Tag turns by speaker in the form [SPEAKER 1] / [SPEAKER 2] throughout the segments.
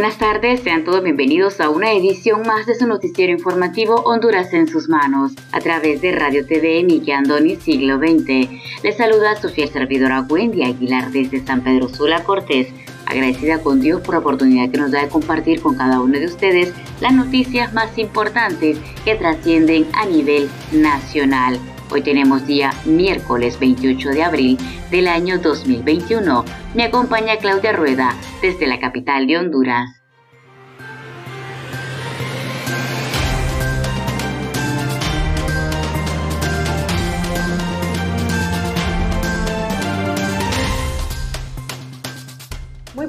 [SPEAKER 1] Buenas tardes, sean todos bienvenidos a una edición más de su noticiero informativo Honduras en sus manos, a través de Radio TV Miki Andoni Siglo XX. Les saluda su fiel servidora Wendy Aguilar desde San Pedro Sula Cortés, agradecida con Dios por la oportunidad que nos da de compartir con cada uno de ustedes las noticias más importantes que trascienden a nivel nacional. Hoy tenemos día miércoles 28 de abril del año 2021. Me acompaña Claudia Rueda desde la capital de Honduras.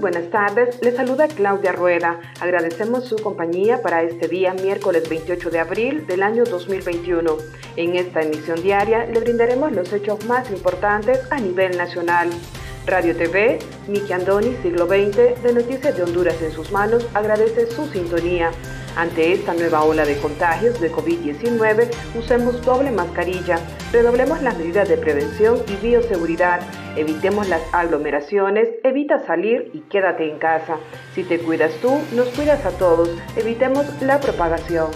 [SPEAKER 2] Buenas tardes, les saluda Claudia Rueda. Agradecemos su compañía para este día miércoles 28 de abril del año 2021. En esta emisión diaria le brindaremos los hechos más importantes a nivel nacional. Radio TV, Miki Andoni, siglo XX, de Noticias de Honduras en sus manos, agradece su sintonía. Ante esta nueva ola de contagios de COVID-19, usemos doble mascarilla, redoblemos las medidas de prevención y bioseguridad, evitemos las aglomeraciones, evita salir y quédate en casa. Si te cuidas tú, nos cuidas a todos, evitemos la propagación.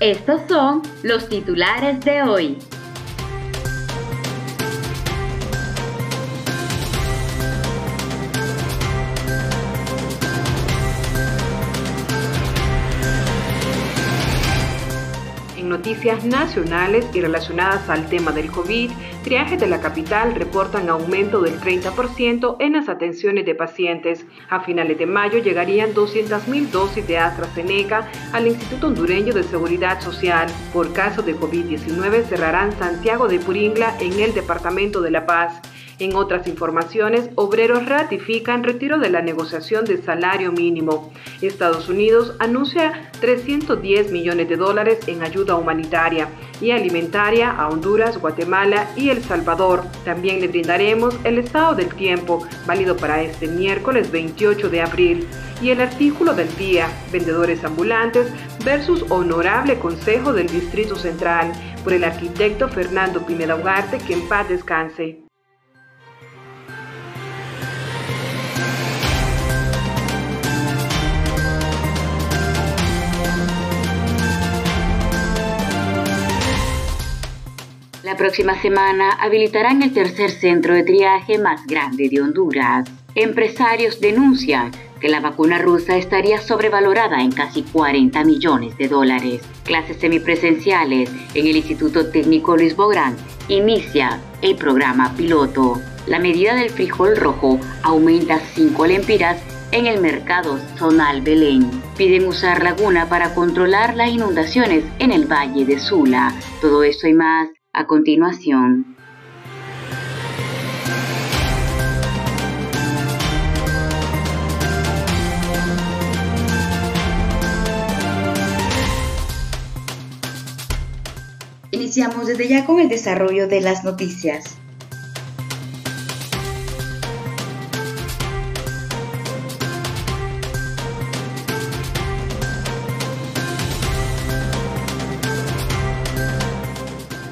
[SPEAKER 1] Estos son los titulares de hoy.
[SPEAKER 2] noticias nacionales y relacionadas al tema del COVID, triajes de la capital reportan aumento del 30% en las atenciones de pacientes. A finales de mayo llegarían 200.000 dosis de AstraZeneca al Instituto Hondureño de Seguridad Social. Por caso de COVID-19 cerrarán Santiago de Puringla en el Departamento de La Paz. En otras informaciones, obreros ratifican retiro de la negociación de salario mínimo. Estados Unidos anuncia 310 millones de dólares en ayuda humanitaria y alimentaria a Honduras, Guatemala y El Salvador. También le brindaremos el estado del tiempo, válido para este miércoles 28 de abril. Y el artículo del día, vendedores ambulantes versus honorable consejo del Distrito Central, por el arquitecto Fernando Pineda Ugarte, que en paz descanse. La próxima semana habilitarán el tercer centro de triaje más grande de Honduras. Empresarios denuncian que la vacuna rusa estaría sobrevalorada en casi 40 millones de dólares. Clases semipresenciales en el Instituto Técnico Luis Bográn inicia el programa piloto. La medida del frijol rojo aumenta 5 lempiras en el mercado zonal Belén. Piden usar laguna para controlar las inundaciones en el Valle de Sula. Todo esto y más a continuación. Iniciamos desde ya con el desarrollo de las noticias.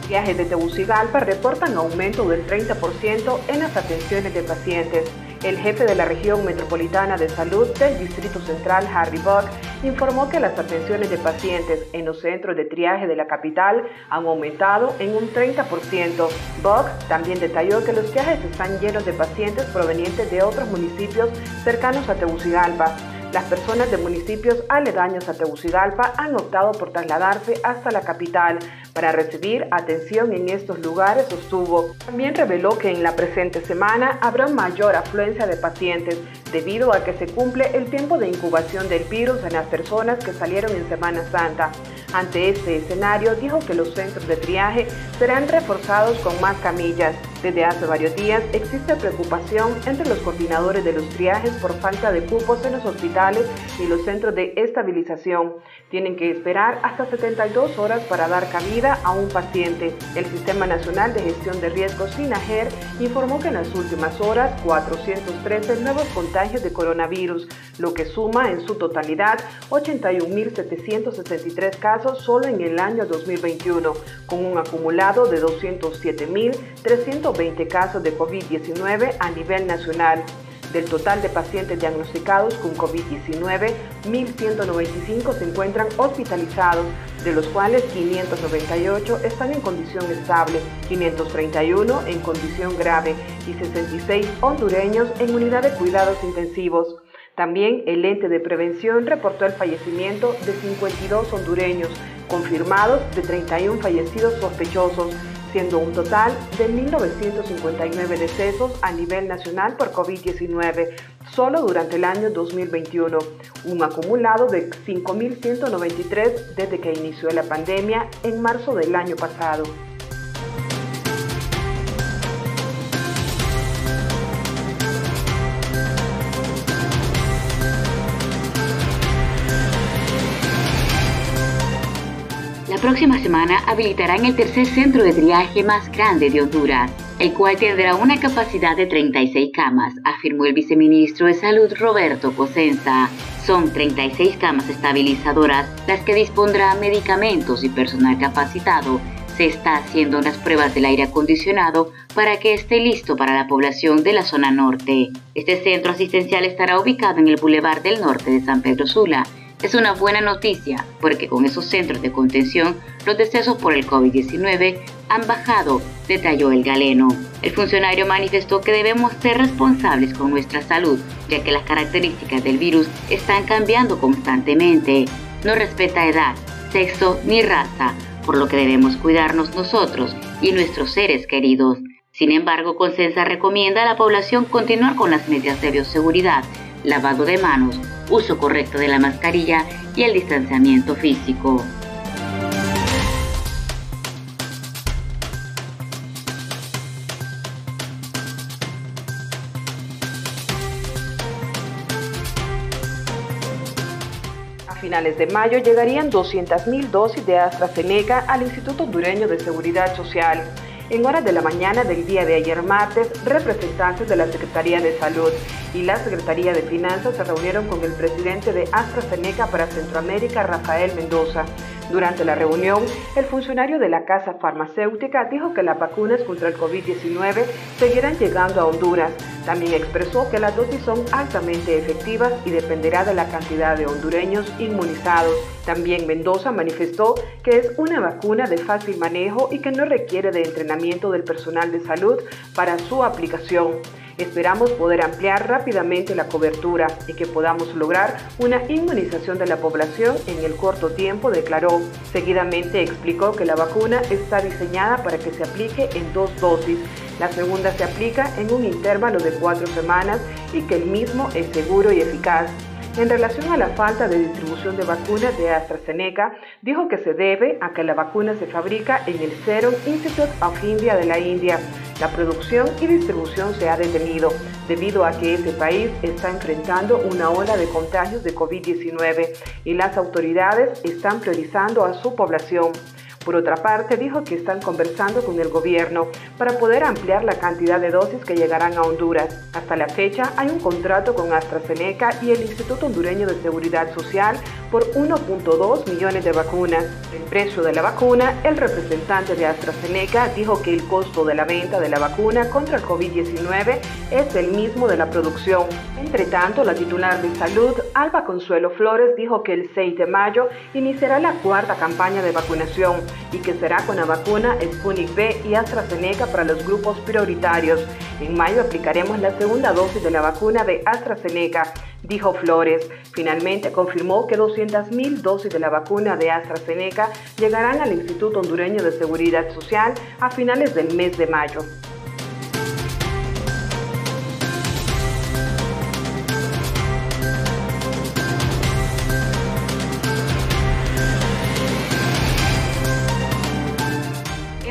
[SPEAKER 2] Viajes de Tegucigalpa reportan aumento del 30% en las atenciones de pacientes. El jefe de la región metropolitana de salud del Distrito Central, Harry Buck, informó que las atenciones de pacientes en los centros de triaje de la capital han aumentado en un 30%. Buck también detalló que los viajes están llenos de pacientes provenientes de otros municipios cercanos a Tegucigalpa Las personas de municipios aledaños a Tegucigalpa han optado por trasladarse hasta la capital para recibir atención en estos lugares, sostuvo. También reveló que en la presente semana habrá mayor afluencia de pacientes debido a que se cumple el tiempo de incubación del virus en las personas que salieron en Semana Santa. Ante este escenario, dijo que los centros de triaje serán reforzados con más camillas. Desde hace varios días existe preocupación entre los coordinadores de los triajes por falta de cupos en los hospitales y los centros de estabilización. Tienen que esperar hasta 72 horas para dar cabida a un paciente. El Sistema Nacional de Gestión de Riesgos SINAGER informó que en las últimas horas 413 nuevos contagios de coronavirus, lo que suma en su totalidad 81.763 casos solo en el año 2021, con un acumulado de 207.320 casos de COVID-19 a nivel nacional. Del total de pacientes diagnosticados con COVID-19, 1.195 se encuentran hospitalizados, de los cuales 598 están en condición estable, 531 en condición grave y 66 hondureños en unidad de cuidados intensivos. También el ente de prevención reportó el fallecimiento de 52 hondureños, confirmados de 31 fallecidos sospechosos, siendo un total de 1.959 decesos a nivel nacional por COVID-19 solo durante el año 2021, un acumulado de 5.193 desde que inició la pandemia en marzo del año pasado.
[SPEAKER 1] Próxima semana habilitarán el tercer centro de triaje más grande de Honduras, el cual tendrá una capacidad de 36 camas, afirmó el viceministro de Salud Roberto Cosenza. Son 36 camas estabilizadoras las que dispondrá medicamentos y personal capacitado. Se está haciendo unas pruebas del aire acondicionado para que esté listo para la población de la zona norte. Este centro asistencial estará ubicado en el Boulevard del Norte de San Pedro Sula es una buena noticia porque con esos centros de contención los decesos por el COVID-19 han bajado, detalló el galeno. El funcionario manifestó que debemos ser responsables con nuestra salud, ya que las características del virus están cambiando constantemente. No respeta edad, sexo ni raza, por lo que debemos cuidarnos nosotros y nuestros seres queridos. Sin embargo, Consensa recomienda a la población continuar con las medidas de bioseguridad, lavado de manos, uso correcto de la mascarilla y el distanciamiento físico.
[SPEAKER 2] A finales de mayo llegarían 200.000 dosis de AstraZeneca al Instituto Hondureño de Seguridad Social. En horas de la mañana del día de ayer martes, representantes de la Secretaría de Salud y la Secretaría de Finanzas se reunieron con el presidente de AstraZeneca para Centroamérica, Rafael Mendoza. Durante la reunión, el funcionario de la casa farmacéutica dijo que las vacunas contra el COVID-19 seguirán llegando a Honduras. También expresó que las dosis son altamente efectivas y dependerá de la cantidad de hondureños inmunizados. También Mendoza manifestó que es una vacuna de fácil manejo y que no requiere de entrenamiento del personal de salud para su aplicación. Esperamos poder ampliar rápidamente la cobertura y que podamos lograr una inmunización de la población en el corto tiempo, declaró. Seguidamente explicó que la vacuna está diseñada para que se aplique en dos dosis. La segunda se aplica en un intervalo de cuatro semanas y que el mismo es seguro y eficaz. En relación a la falta de distribución de vacunas de AstraZeneca, dijo que se debe a que la vacuna se fabrica en el Serum Institute of India de la India. La producción y distribución se ha detenido debido a que ese país está enfrentando una ola de contagios de COVID-19 y las autoridades están priorizando a su población. Por otra parte, dijo que están conversando con el gobierno para poder ampliar la cantidad de dosis que llegarán a Honduras. Hasta la fecha hay un contrato con AstraZeneca y el Instituto Hondureño de Seguridad Social por 1.2 millones de vacunas. El precio de la vacuna, el representante de AstraZeneca dijo que el costo de la venta de la vacuna contra el COVID-19 es el mismo de la producción. Entre tanto, la titular de salud, Alba Consuelo Flores, dijo que el 6 de mayo iniciará la cuarta campaña de vacunación y que será con la vacuna Sputnik B y AstraZeneca para los grupos prioritarios. En mayo aplicaremos la segunda dosis de la vacuna de AstraZeneca. Dijo Flores. Finalmente confirmó que 200.000 dosis de la vacuna de AstraZeneca llegarán al Instituto Hondureño de Seguridad Social a finales del mes de mayo.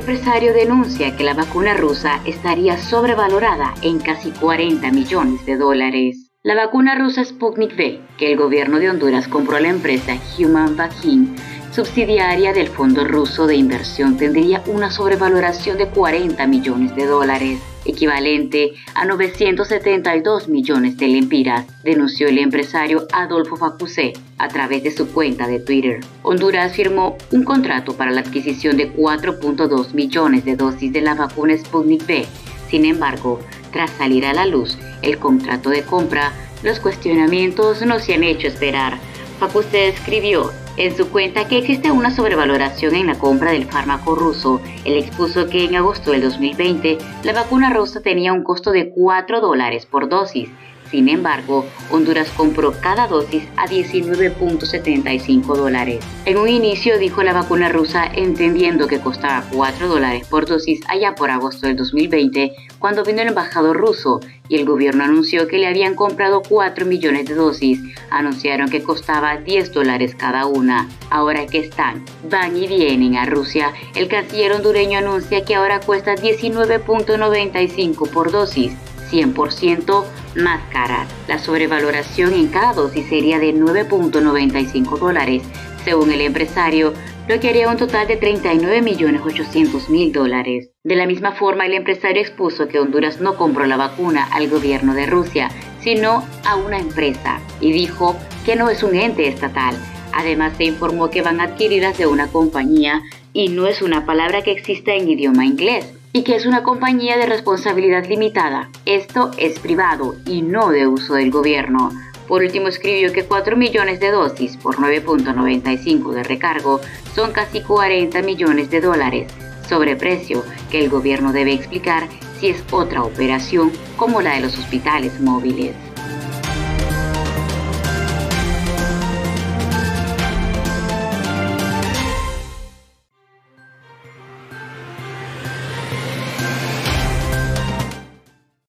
[SPEAKER 1] empresario denuncia que la vacuna rusa estaría sobrevalorada en casi 40 millones de dólares. La vacuna rusa Sputnik V, que el gobierno de Honduras compró a la empresa Human Vaccine, subsidiaria del Fondo Ruso de Inversión, tendría una sobrevaloración de 40 millones de dólares equivalente a 972 millones de lempiras, denunció el empresario Adolfo Facusé a través de su cuenta de Twitter. Honduras firmó un contrato para la adquisición de 4.2 millones de dosis de la vacuna Sputnik V. Sin embargo, tras salir a la luz el contrato de compra, los cuestionamientos no se han hecho esperar. Facusé escribió en su cuenta que existe una sobrevaloración en la compra del fármaco ruso. Él expuso que en agosto del 2020 la vacuna rusa tenía un costo de 4 dólares por dosis sin embargo, Honduras compró cada dosis a 19.75 dólares. En un inicio dijo la vacuna rusa entendiendo que costaba 4 dólares por dosis allá por agosto del 2020 cuando vino el embajador ruso y el gobierno anunció que le habían comprado 4 millones de dosis. Anunciaron que costaba 10 dólares cada una. Ahora que están, van y vienen a Rusia, el canciller hondureño anuncia que ahora cuesta 19.95 por dosis 100% más caras. La sobrevaloración en cada dosis sería de 9.95 dólares, según el empresario, lo que haría un total de 39.800.000 dólares. De la misma forma, el empresario expuso que Honduras no compró la vacuna al gobierno de Rusia, sino a una empresa, y dijo que no es un ente estatal. Además, se informó que van adquiridas de una compañía y no es una palabra que exista en idioma inglés y que es una compañía de responsabilidad limitada. Esto es privado y no de uso del gobierno. Por último, escribió que 4 millones de dosis por 9.95 de recargo son casi 40 millones de dólares, sobreprecio que el gobierno debe explicar si es otra operación como la de los hospitales móviles.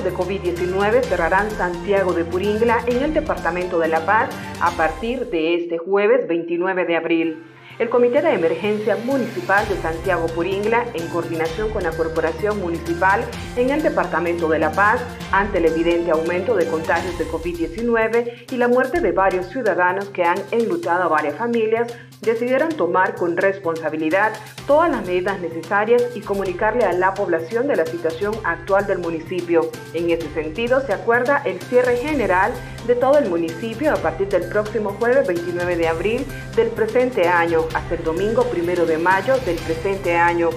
[SPEAKER 2] De COVID-19 cerrarán Santiago de Puringla en el departamento de La Paz a partir de este jueves 29 de abril. El Comité de Emergencia Municipal de Santiago Puringla, en coordinación con la Corporación Municipal en el Departamento de La Paz, ante el evidente aumento de contagios de COVID-19 y la muerte de varios ciudadanos que han enlutado a varias familias, decidieron tomar con responsabilidad todas las medidas necesarias y comunicarle a la población de la situación actual del municipio. En ese sentido, se acuerda el cierre general de todo el municipio a partir del próximo jueves 29 de abril del presente año hasta el domingo 1 de mayo del presente año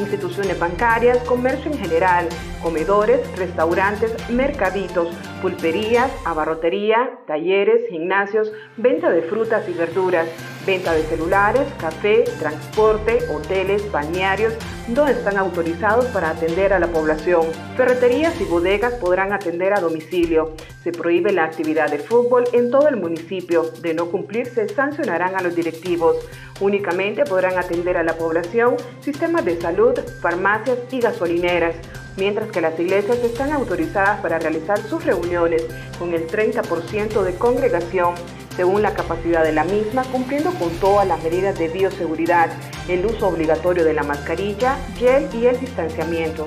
[SPEAKER 2] instituciones bancarias, comercio en general, comedores, restaurantes, mercaditos, pulperías, abarrotería, talleres, gimnasios, venta de frutas y verduras, venta de celulares, café, transporte, hoteles, bañarios, no están autorizados para atender a la población. Ferreterías y bodegas podrán atender a domicilio. Se prohíbe la actividad de fútbol en todo el municipio. De no cumplirse, sancionarán a los directivos. Únicamente podrán atender a la población sistemas de salud, farmacias y gasolineras. Mientras que las iglesias están autorizadas para realizar sus reuniones con el 30% de congregación según la capacidad de la misma, cumpliendo con todas las medidas de bioseguridad, el uso obligatorio de la mascarilla, gel y el distanciamiento.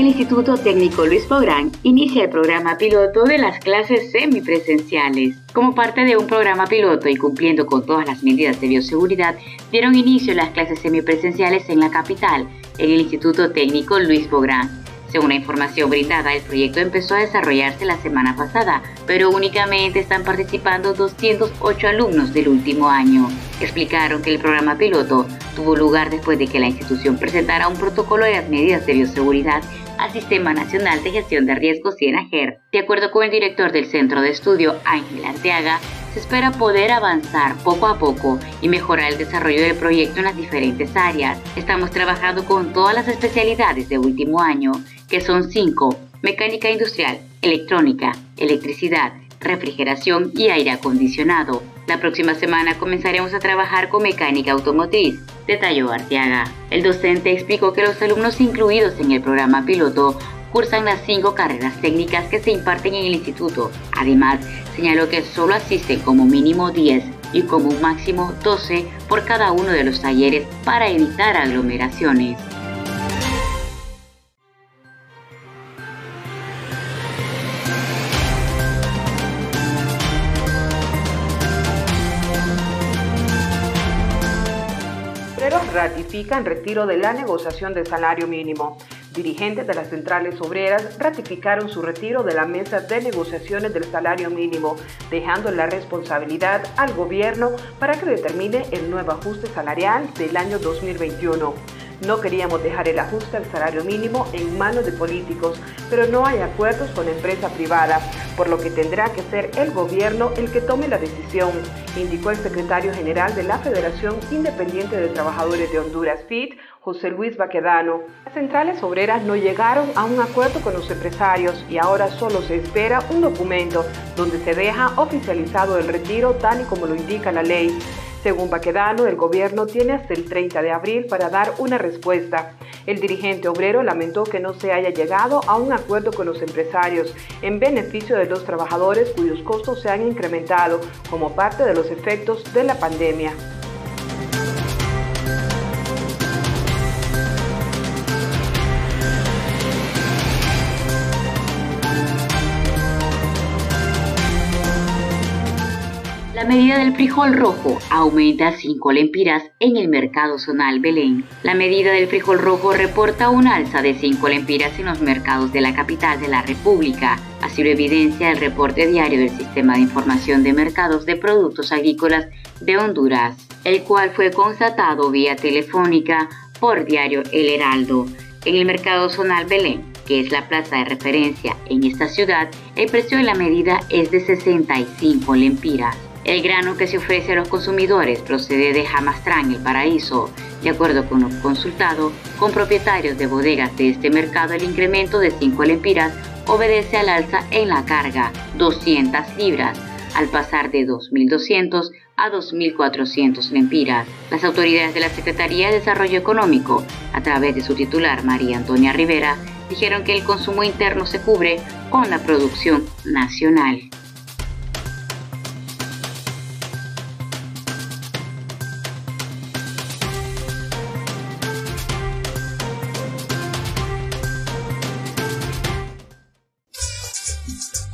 [SPEAKER 1] El Instituto Técnico Luis Bográn inicia el programa piloto de las clases semipresenciales. Como parte de un programa piloto y cumpliendo con todas las medidas de bioseguridad, dieron inicio las clases semipresenciales en la capital, en el Instituto Técnico Luis Bográn. Según la información brindada, el proyecto empezó a desarrollarse la semana pasada, pero únicamente están participando 208 alumnos del último año. Explicaron que el programa piloto tuvo lugar después de que la institución presentara un protocolo de las medidas de bioseguridad al Sistema Nacional de Gestión de Riesgos CIENAGER. De acuerdo con el director del Centro de Estudio, Ángel Arteaga, se espera poder avanzar poco a poco y mejorar el desarrollo del proyecto en las diferentes áreas. Estamos trabajando con todas las especialidades de último año, que son cinco, mecánica industrial, electrónica, electricidad, refrigeración y aire acondicionado. La próxima semana comenzaremos a trabajar con mecánica automotriz, detalló Arteaga. El docente explicó que los alumnos incluidos en el programa piloto cursan las cinco carreras técnicas que se imparten en el instituto. Además, señaló que solo asisten como mínimo 10 y como máximo 12 por cada uno de los talleres para evitar aglomeraciones.
[SPEAKER 2] Ratifican retiro de la negociación del salario mínimo. Dirigentes de las centrales obreras ratificaron su retiro de la mesa de negociaciones del salario mínimo, dejando la responsabilidad al gobierno para que determine el nuevo ajuste salarial del año 2021. No queríamos dejar el ajuste al salario mínimo en manos de políticos, pero no hay acuerdos con la empresa privada, por lo que tendrá que ser el gobierno el que tome la decisión, indicó el secretario general de la Federación Independiente de Trabajadores de Honduras, FIT, José Luis Baquedano. Las centrales obreras no llegaron a un acuerdo con los empresarios y ahora solo se espera un documento donde se deja oficializado el retiro tal y como lo indica la ley. Según Baquedano, el gobierno tiene hasta el 30 de abril para dar una respuesta. El dirigente obrero lamentó que no se haya llegado a un acuerdo con los empresarios en beneficio de los trabajadores cuyos costos se han incrementado como parte de los efectos de la pandemia.
[SPEAKER 1] Medida del frijol rojo aumenta 5 lempiras en el mercado zonal Belén. La medida del frijol rojo reporta un alza de 5 lempiras en los mercados de la capital de la República. Así lo evidencia el reporte diario del Sistema de Información de Mercados de Productos Agrícolas de Honduras, el cual fue constatado vía telefónica por diario El Heraldo. En el mercado zonal Belén, que es la plaza de referencia en esta ciudad, el precio de la medida es de 65 lempiras. El grano que se ofrece a los consumidores procede de Jamastrán, el paraíso. De acuerdo con lo consultado con propietarios de bodegas de este mercado, el incremento de 5 lempiras obedece al alza en la carga, 200 libras, al pasar de 2.200 a 2.400 lempiras. Las autoridades de la Secretaría de Desarrollo Económico, a través de su titular María Antonia Rivera, dijeron que el consumo interno se cubre con la producción nacional.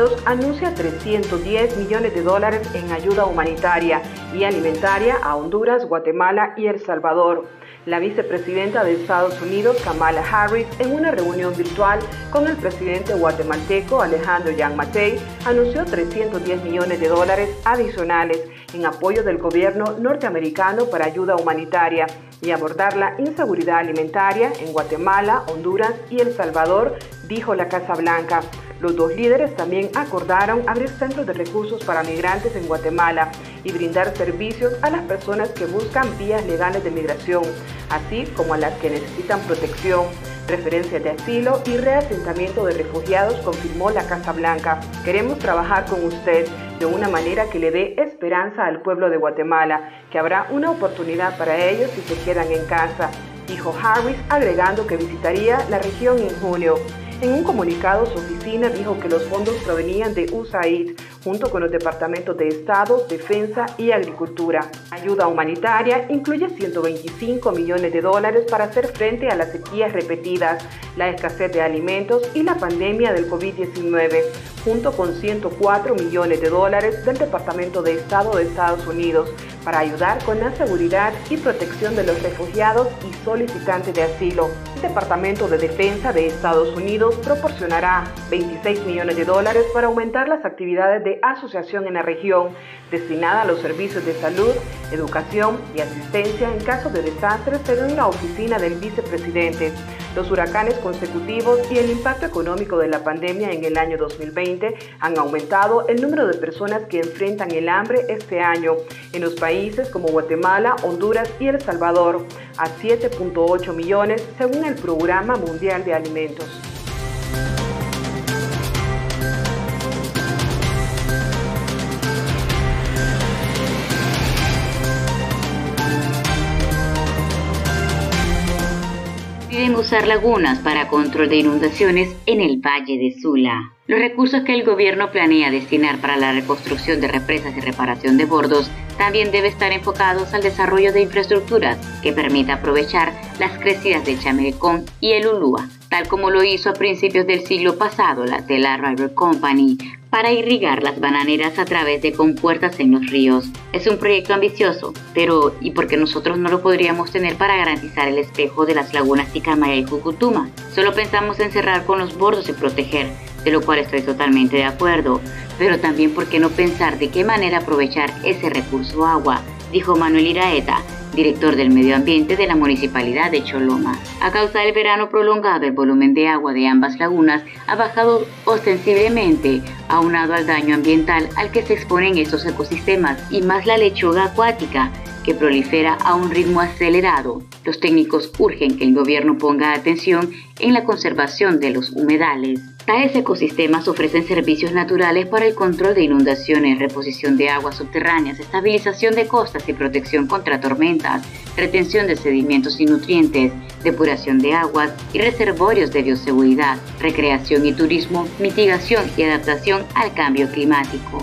[SPEAKER 2] Unidos anuncia 310 millones de dólares en ayuda humanitaria y alimentaria a Honduras, Guatemala y El Salvador. La vicepresidenta de Estados Unidos, Kamala Harris, en una reunión virtual con el presidente guatemalteco Alejandro Yang Matei, anunció 310 millones de dólares adicionales en apoyo del gobierno norteamericano para ayuda humanitaria y abordar la inseguridad alimentaria en Guatemala, Honduras y El Salvador, dijo la Casa Blanca. Los dos líderes también acordaron abrir centros de recursos para migrantes en Guatemala y brindar servicios a las personas que buscan vías legales de migración, así como a las que necesitan protección, referencias de asilo y reasentamiento de refugiados, confirmó la Casa Blanca. Queremos trabajar con usted de una manera que le dé esperanza al pueblo de Guatemala, que habrá una oportunidad para ellos si se quedan en casa, dijo Harris, agregando que visitaría la región en junio. En un comunicado, su oficina dijo que los fondos provenían de USAID, junto con los departamentos de Estado, Defensa y Agricultura. Ayuda humanitaria incluye 125 millones de dólares para hacer frente a las sequías repetidas, la escasez de alimentos y la pandemia del COVID-19, junto con 104 millones de dólares del Departamento de Estado de Estados Unidos para ayudar con la seguridad y protección de los refugiados y solicitantes de asilo. El Departamento de Defensa de Estados Unidos proporcionará 26 millones de dólares para aumentar las actividades de asociación en la región destinada a los servicios de salud, educación y asistencia en caso de desastres según la oficina del vicepresidente. Los huracanes consecutivos y el impacto económico de la pandemia en el año 2020 han aumentado el número de personas que enfrentan el hambre este año en los países como Guatemala, Honduras y El Salvador, a 7.8 millones según el Programa Mundial de Alimentos.
[SPEAKER 1] Usar lagunas para control de inundaciones en el Valle de Sula. Los recursos que el gobierno planea destinar para la reconstrucción de represas y reparación de bordos también debe estar enfocados al desarrollo de infraestructuras que permita aprovechar las crecidas de Chamerecón y el Ulúa, tal como lo hizo a principios del siglo pasado la Tela River Company para irrigar las bananeras a través de compuertas en los ríos. Es un proyecto ambicioso, pero ¿y por qué nosotros no lo podríamos tener para garantizar el espejo de las lagunas Ticamaya y Cucutuma? Solo pensamos en cerrar con los bordos y proteger, de lo cual estoy totalmente de acuerdo, pero también por qué no pensar de qué manera aprovechar ese recurso agua, dijo Manuel Iraeta, director del medio ambiente de la municipalidad de Choloma. A causa del verano prolongado, el volumen de agua de ambas lagunas ha bajado ostensiblemente, aunado al daño ambiental al que se exponen estos ecosistemas y más la lechuga acuática que prolifera a un ritmo acelerado. Los técnicos urgen que el gobierno ponga atención en la conservación de los humedales. Tales ecosistemas ofrecen servicios naturales para el control de inundaciones, reposición de aguas subterráneas, estabilización de costas y protección contra tormentas, retención de sedimentos y nutrientes, depuración de aguas y reservorios de bioseguridad, recreación y turismo, mitigación y adaptación al cambio climático.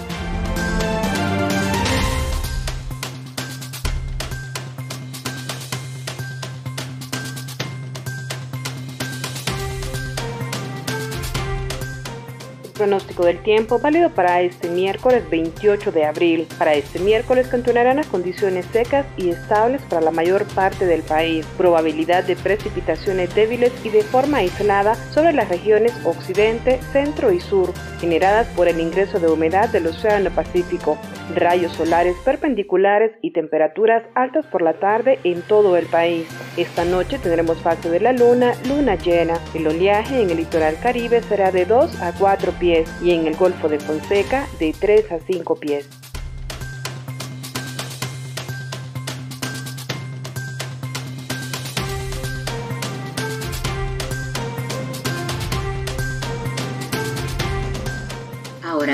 [SPEAKER 2] Pronóstico del tiempo válido para este miércoles 28 de abril. Para este miércoles continuarán las condiciones secas y estables para la mayor parte del país. Probabilidad de precipitaciones débiles y de forma aislada sobre las regiones occidente, centro y sur, generadas por el ingreso de humedad del Océano Pacífico. Rayos solares perpendiculares y temperaturas altas por la tarde en todo el país. Esta noche tendremos fase de la luna, luna llena. El oleaje en el litoral caribe será de 2 a 4 pies y en el Golfo de Fonseca de 3 a 5 pies.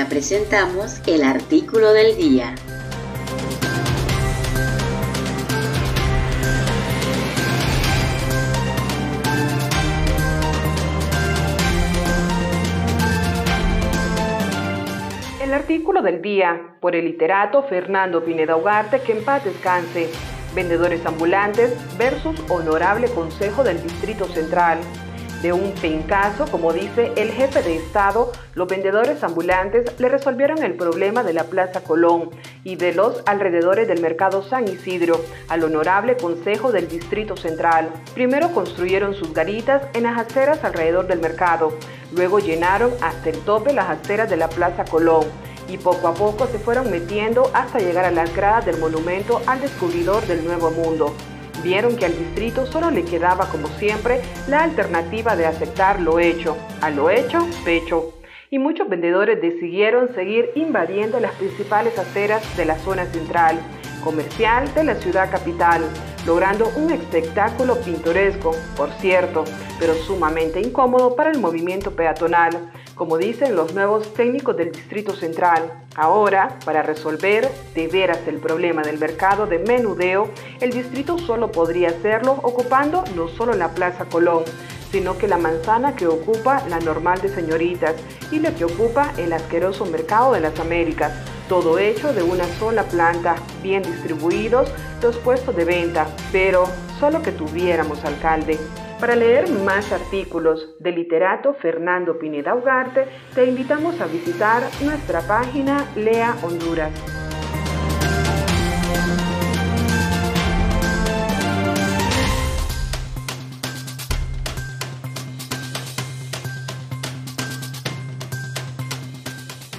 [SPEAKER 1] Presentamos el artículo del día.
[SPEAKER 2] El artículo del día, por el literato Fernando Pineda Ugarte, que en paz descanse. Vendedores ambulantes versus Honorable Consejo del Distrito Central. De un pencaso, como dice el jefe de Estado, los vendedores ambulantes le resolvieron el problema de la Plaza Colón y de los alrededores del Mercado San Isidro al Honorable Consejo del Distrito Central. Primero construyeron sus garitas en las aceras alrededor del mercado, luego llenaron hasta el tope las aceras de la Plaza Colón y poco a poco se fueron metiendo hasta llegar a las gradas del monumento al descubridor del Nuevo Mundo vieron que al distrito solo le quedaba, como siempre, la alternativa de aceptar lo hecho. A lo hecho, pecho. Y muchos vendedores decidieron seguir invadiendo las principales aceras de la zona central, comercial de la ciudad capital, logrando un espectáculo pintoresco, por cierto, pero sumamente incómodo para el movimiento peatonal, como dicen los nuevos técnicos del Distrito Central. Ahora, para resolver de veras el problema del mercado de menudeo, el distrito solo podría hacerlo ocupando no solo la Plaza Colón, sino que la manzana que ocupa la normal de señoritas y la que ocupa el asqueroso mercado de las Américas, todo hecho de una sola planta, bien distribuidos los puestos de venta, pero solo que tuviéramos alcalde. Para leer más artículos del literato Fernando Pineda Ugarte, te invitamos a visitar nuestra página Lea Honduras.